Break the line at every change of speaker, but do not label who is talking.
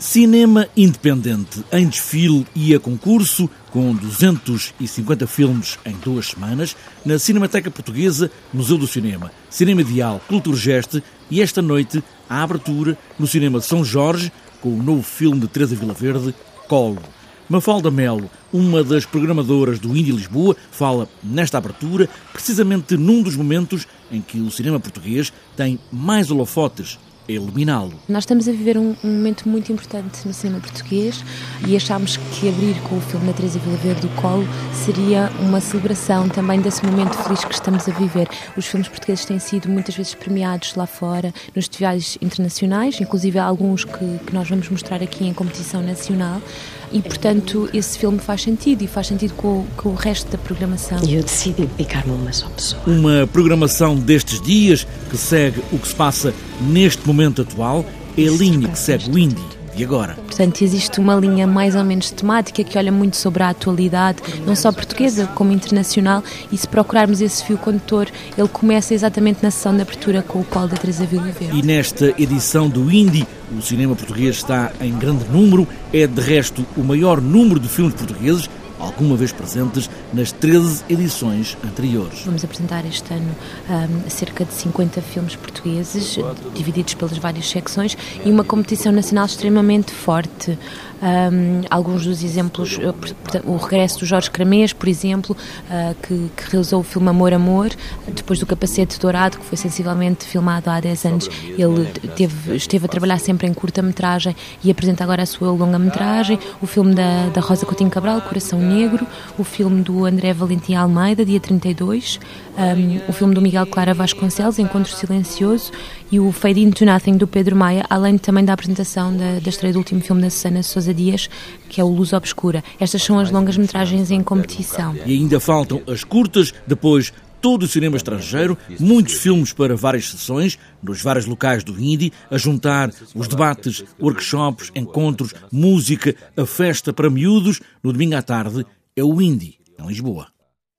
Cinema independente em desfile e a concurso, com 250 filmes em duas semanas, na Cinemateca Portuguesa, Museu do Cinema, Cinema Ideal, Culturgeste e esta noite a abertura no Cinema de São Jorge, com o novo filme de Teresa Vilaverde, Colo. Mafalda Melo, uma das programadoras do Indie Lisboa, fala nesta abertura precisamente num dos momentos em que o cinema português tem mais holofotes eliminá-lo.
Nós estamos a viver um, um, momento muito importante no cinema português e achámos que abrir com o filme da Teresa Vilaverde do Colo seria uma celebração também desse momento feliz que estamos a viver. Os filmes portugueses têm sido muitas vezes premiados lá fora, nos festivais internacionais, inclusive alguns que, que nós vamos mostrar aqui em competição nacional e, portanto, esse filme faz sentido e faz sentido com, com o resto da programação.
E eu decidi dedicar-me a uma só pessoa.
Uma programação destes dias que segue o que se passa neste momento atual é a linha que segue o Indie e agora?
Portanto, existe uma linha mais ou menos temática que olha muito sobre a atualidade, não só portuguesa como internacional, e se procurarmos esse fio condutor, ele começa exatamente na sessão de abertura com o Paulo da Teresa Vila Verde.
E nesta edição do Indie, o cinema português está em grande número, é de resto o maior número de filmes portugueses alguma vez presentes nas 13 edições anteriores.
Vamos apresentar este ano um, cerca de 50 filmes portugueses, divididos pelas várias secções, e uma competição nacional extremamente forte. Um, alguns dos exemplos, o regresso do Jorge Cramês, por exemplo, uh, que, que, realizou o filme Amor, Amor, depois do Capacete Dourado, que foi sensivelmente filmado há 10 anos. Ele teve, esteve a trabalhar sempre em curta-metragem e apresenta agora a sua longa-metragem. O filme da, da Rosa Coutinho Cabral, Coração Negro. O filme do André Valentim Almeida, dia 32. Um, o filme do Miguel Clara Vasconcelos, Encontro Silencioso. E o Fade Into Nothing, do Pedro Maia, além também da apresentação da, da estreia do último filme da Susana Sousa Dias, que é o Luz Obscura. Estas são as longas metragens em competição.
E ainda faltam as curtas, depois todo o cinema estrangeiro, muitos filmes para várias sessões, nos vários locais do Indie, a juntar os debates, workshops, encontros, música, a festa para miúdos, no domingo à tarde, é o Indie, em Lisboa.